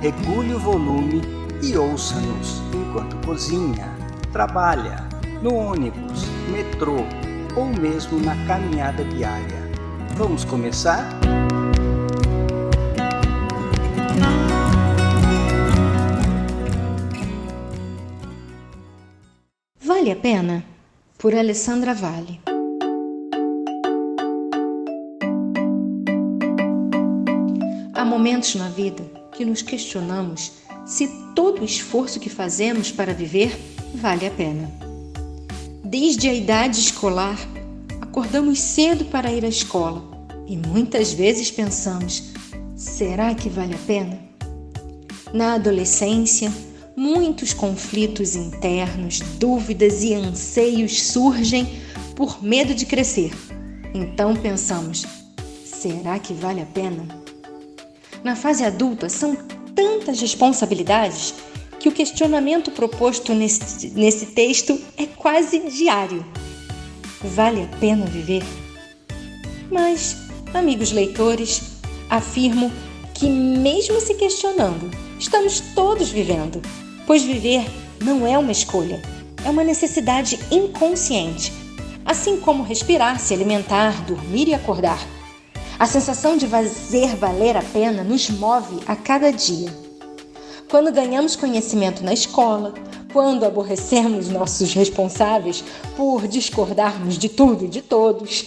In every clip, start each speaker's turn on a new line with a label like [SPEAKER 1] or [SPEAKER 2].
[SPEAKER 1] regule o volume e ouça-nos enquanto cozinha, trabalha, no ônibus, metrô ou mesmo na caminhada diária. Vamos começar?
[SPEAKER 2] Vale a pena? Por Alessandra Vale. Há momentos na vida que nos questionamos se todo o esforço que fazemos para viver vale a pena. Desde a idade escolar, acordamos cedo para ir à escola e muitas vezes pensamos: será que vale a pena? Na adolescência, muitos conflitos internos, dúvidas e anseios surgem por medo de crescer. Então pensamos: será que vale a pena? Na fase adulta, são tantas responsabilidades que o questionamento proposto nesse, texto é quase diário. Vale a pena viver? Mas, amigos leitores, afirmo que, mesmo se questionando, estamos todos vivendo, pois viver não é uma escolha, é uma necessidade inconsciente, assim como respirar, se alimentar, dormir e acordar. A sensação de fazer valer a pena nos move a cada dia. Quando ganhamos conhecimento na escola, quando aborrecemos nossos responsáveis por discordarmos de tudo e de todos,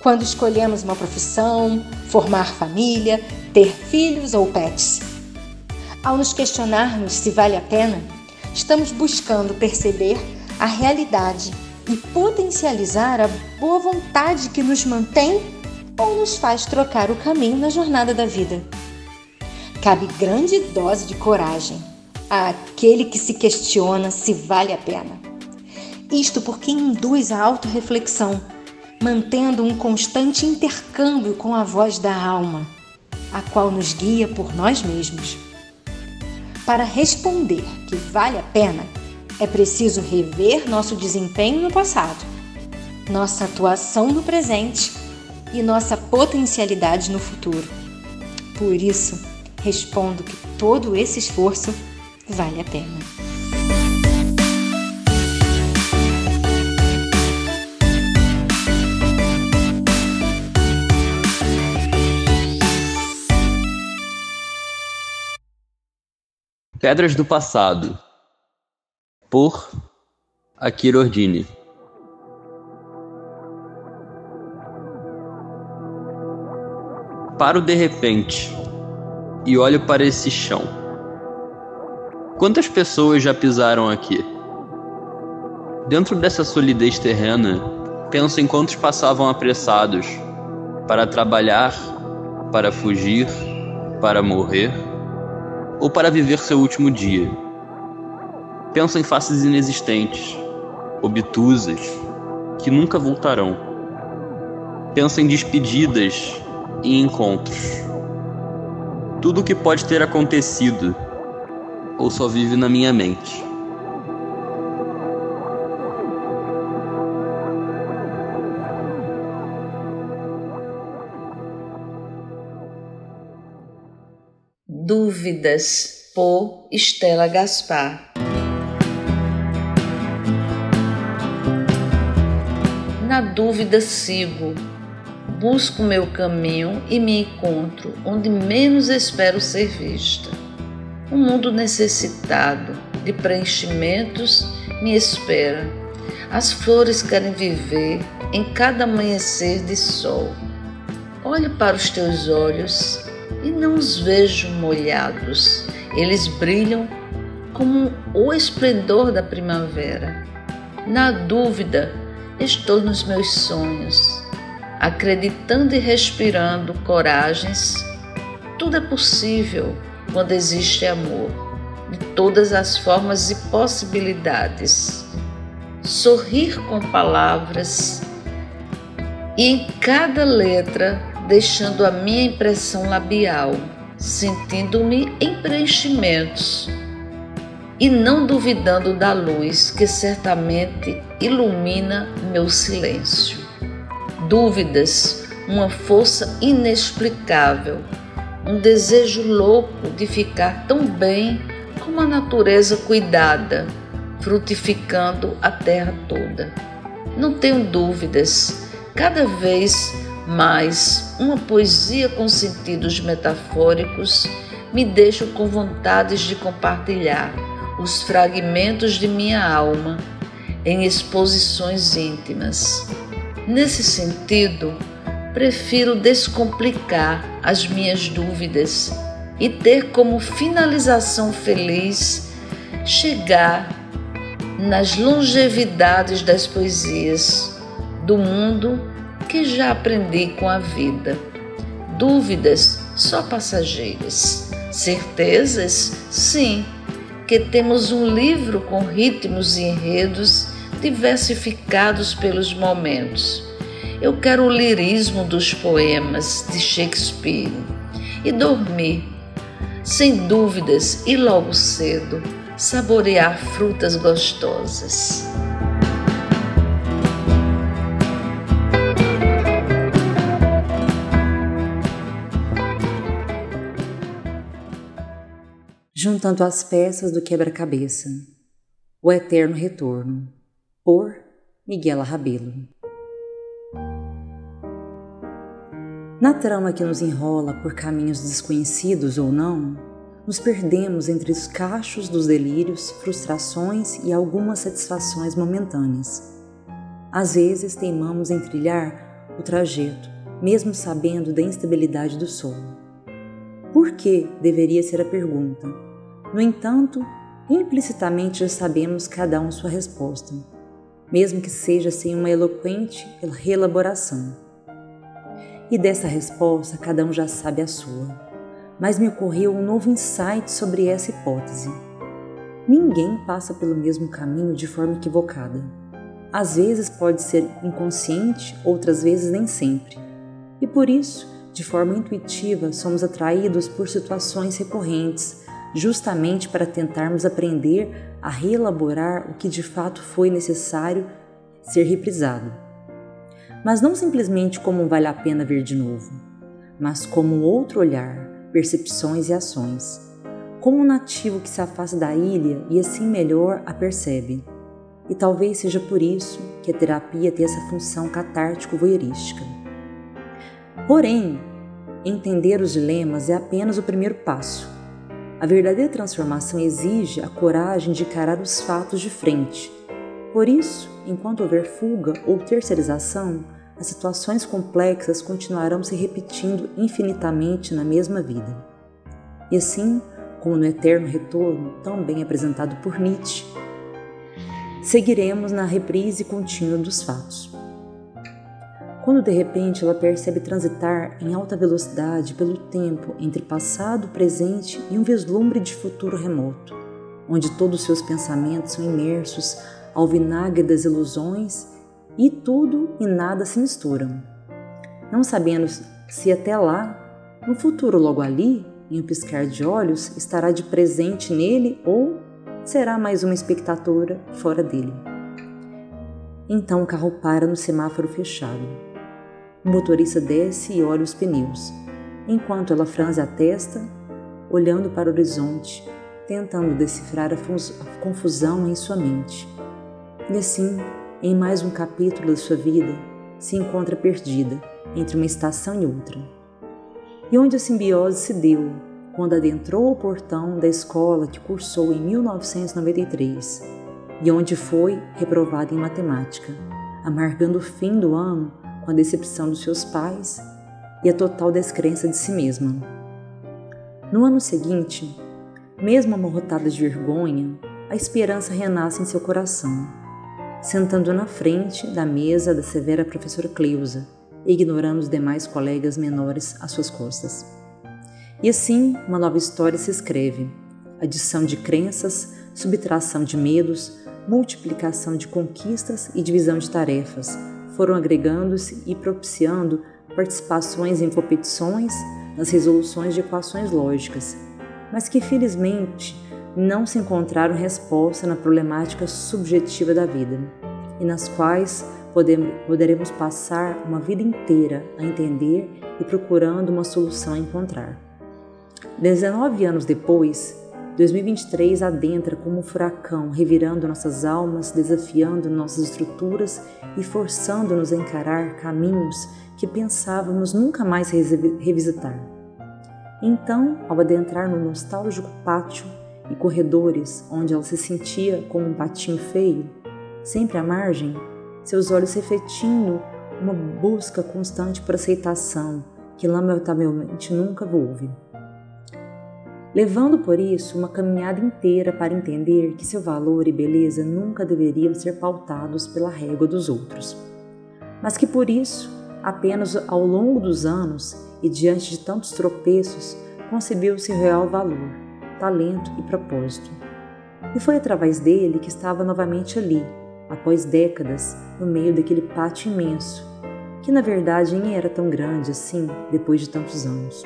[SPEAKER 2] quando escolhemos uma profissão, formar família, ter filhos ou pets. Ao nos questionarmos se vale a pena, estamos buscando perceber a realidade e potencializar a boa vontade que nos mantém ou nos faz trocar o caminho na jornada da vida. Cabe grande dose de coragem àquele que se questiona se vale a pena. Isto porque induz a autorreflexão, mantendo um constante intercâmbio com a voz da alma, a qual nos guia por nós mesmos. Para responder que vale a pena, é preciso rever nosso desempenho no passado, nossa atuação no presente e nossa potencialidade no futuro. Por isso, respondo que todo esse esforço vale a pena.
[SPEAKER 3] Pedras do Passado, por Akira Ordini. Paro de repente e olho para esse chão. Quantas pessoas já pisaram aqui? Dentro dessa solidez terrena, penso em quantos passavam apressados para trabalhar, para fugir, para morrer ou para viver seu último dia. Penso em faces inexistentes, obtusas, que nunca voltarão. Penso em despedidas e encontros. Tudo o que pode ter acontecido ou só vive na minha mente.
[SPEAKER 4] Dúvidas por Estela Gaspar. Na dúvida sigo busco meu caminho e me encontro onde menos espero ser vista. Um mundo necessitado de preenchimentos me espera. As flores querem viver em cada amanhecer de sol. Olho para os teus olhos e não os vejo molhados. Eles brilham como o esplendor da primavera. Na dúvida, estou nos meus sonhos acreditando e respirando coragens, tudo é possível quando existe amor, de todas as formas e possibilidades. Sorrir com palavras e em cada letra deixando a minha impressão labial, sentindo-me em preenchimentos e não duvidando da luz que certamente ilumina meu silêncio. Dúvidas, uma força inexplicável, um desejo louco de ficar tão bem como a natureza cuidada, frutificando a terra toda. Não tenho dúvidas, cada vez mais uma poesia com sentidos metafóricos me deixa com vontades de compartilhar os fragmentos de minha alma em exposições íntimas. Nesse sentido, prefiro descomplicar as minhas dúvidas e ter como finalização feliz chegar nas longevidades das poesias do mundo que já aprendi com a vida. Dúvidas só passageiras. Certezas? Sim que temos um livro com ritmos e enredos diversificados pelos momentos. Eu quero o lirismo dos poemas de Shakespeare e dormir, sem dúvidas e logo cedo, saborear frutas gostosas.
[SPEAKER 5] juntando as peças do quebra-cabeça. O Eterno Retorno, por Miguel Rabelo. Na trama que nos enrola por caminhos desconhecidos ou não, nos perdemos entre os cachos dos delírios, frustrações e algumas satisfações momentâneas. Às vezes teimamos em trilhar o trajeto, mesmo sabendo da instabilidade do solo. Por que deveria ser a pergunta? No entanto, implicitamente já sabemos cada um sua resposta, mesmo que seja sem uma eloquente reelaboração. E dessa resposta cada um já sabe a sua. Mas me ocorreu um novo insight sobre essa hipótese. Ninguém passa pelo mesmo caminho de forma equivocada. Às vezes pode ser inconsciente, outras vezes nem sempre. E por isso, de forma intuitiva, somos atraídos por situações recorrentes justamente para tentarmos aprender a reelaborar o que de fato foi necessário ser reprisado. Mas não simplesmente como vale a pena ver de novo, mas como um outro olhar, percepções e ações. Como um nativo que se afasta da ilha e assim melhor a percebe. E talvez seja por isso que a terapia tem essa função catártico-voyeurística. Porém, entender os dilemas é apenas o primeiro passo a verdadeira transformação exige a coragem de encarar os fatos de frente. Por isso, enquanto houver fuga ou terceirização, as situações complexas continuarão se repetindo infinitamente na mesma vida. E assim, como no eterno retorno, tão bem apresentado por Nietzsche, seguiremos na reprise contínua dos fatos quando de repente ela percebe transitar em alta velocidade pelo tempo entre passado, presente e um vislumbre de futuro remoto, onde todos seus pensamentos são imersos ao vinagre das ilusões e tudo e nada se misturam. Não sabendo se até lá, no futuro logo ali, em um piscar de olhos, estará de presente nele ou será mais uma espectadora fora dele. Então o carro para no semáforo fechado. O motorista desce e olha os pneus, enquanto ela franze a testa, olhando para o horizonte, tentando decifrar a, confusão em sua mente. E assim, em mais um capítulo da sua vida, se encontra perdida entre uma estação e outra. E onde a simbiose se deu quando adentrou o portão da escola que cursou em 1993 e onde foi reprovada em matemática, amargando o fim do ano com a decepção dos seus pais e a total descrença de si mesma. No ano seguinte, mesmo amorrotada de vergonha, a esperança renasce em seu coração, sentando na frente da mesa da severa professora Cleusa, ignorando os demais colegas menores às suas costas. E assim, uma nova história se escreve. Adição de crenças, subtração de medos, multiplicação de conquistas e divisão de tarefas foram agregando-se e propiciando participações em competições nas resoluções de equações lógicas, mas que felizmente não se encontraram resposta na problemática subjetiva da vida, e nas quais poderemos passar uma vida inteira a entender e procurando uma solução a encontrar. 19 anos depois, 2023 adentra como um furacão, revirando nossas almas, desafiando nossas estruturas e forçando-nos a encarar caminhos que pensávamos nunca mais revisitar. Então, ao adentrar no nostálgico pátio e corredores onde ela se sentia como um patinho feio, sempre à margem, seus olhos refletindo uma busca constante por aceitação que lamentavelmente nunca houve levando por isso uma caminhada inteira para entender que seu valor e beleza nunca deveriam ser pautados pela régua dos outros, mas que por isso, apenas ao longo dos anos e diante de tantos tropeços, concebeu-se real valor, talento e propósito. E foi através dele que estava novamente ali, após décadas, no meio daquele pátio imenso, que na verdade nem era tão grande assim depois de tantos anos.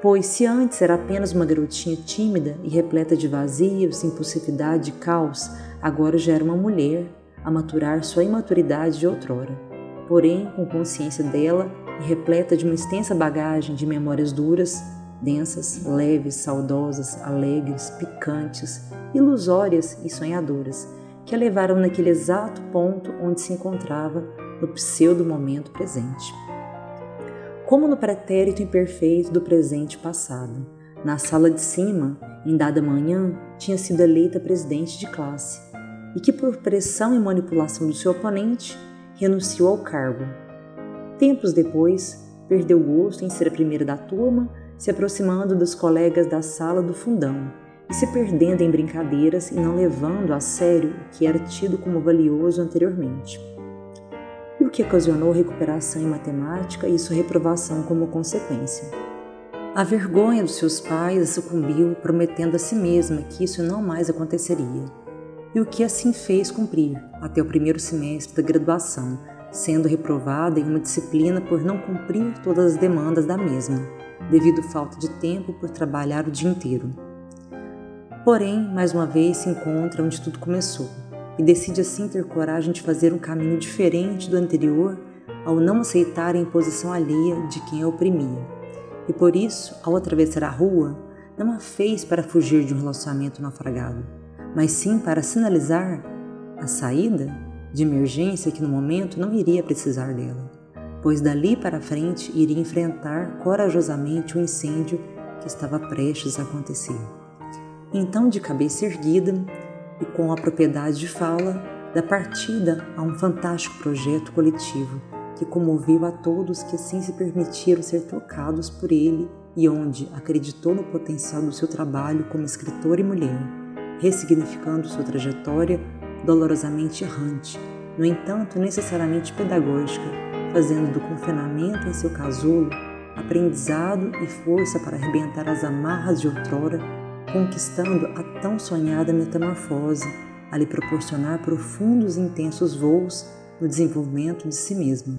[SPEAKER 5] Pois se antes era apenas uma garotinha tímida e repleta de vazios, impulsividade e caos, agora já era uma mulher a maturar sua imaturidade de outrora. Porém, com consciência dela e repleta de uma extensa bagagem de memórias duras, densas, leves, saudosas, alegres, picantes, ilusórias e sonhadoras, que a levaram naquele exato ponto onde se encontrava no pseudo momento presente como no pretérito imperfeito do presente passado. Na sala de cima, em dada manhã, tinha sido eleita presidente de classe e que, por pressão e manipulação do seu oponente, renunciou ao cargo. Tempos depois, perdeu gosto em ser a primeira da turma, se aproximando dos colegas da sala do fundão e se perdendo em brincadeiras e não levando a sério o que era tido como valioso anteriormente o que ocasionou recuperação em matemática e sua reprovação como consequência. A vergonha dos seus pais sucumbiu, prometendo a si mesma que isso não mais aconteceria, e o que assim fez cumprir até o primeiro semestre da graduação, sendo reprovada em uma disciplina por não cumprir todas as demandas da mesma, devido falta de tempo por trabalhar o dia inteiro. Porém, mais uma vez se encontra onde tudo começou, e decide assim ter coragem de fazer um caminho diferente do anterior ao não aceitar a imposição alheia de quem a oprimia. E por isso, ao atravessar a rua, não a fez para fugir de um relacionamento naufragado, mas sim para sinalizar a saída de emergência que no momento não iria precisar dela, pois dali para frente iria enfrentar corajosamente o incêndio que estava prestes a acontecer. Então, de cabeça erguida, e com a propriedade de fala da partida a um fantástico projeto coletivo que comoveu a todos que assim se permitiram ser tocados por ele e onde acreditou no potencial do seu trabalho como escritor e mulher, ressignificando sua trajetória dolorosamente errante, no entanto necessariamente pedagógica, fazendo do confinamento em seu casulo aprendizado e força para arrebentar as amarras de outrora conquistando a tão sonhada metamorfose, a lhe proporcionar profundos e intensos voos no desenvolvimento de si mesmo.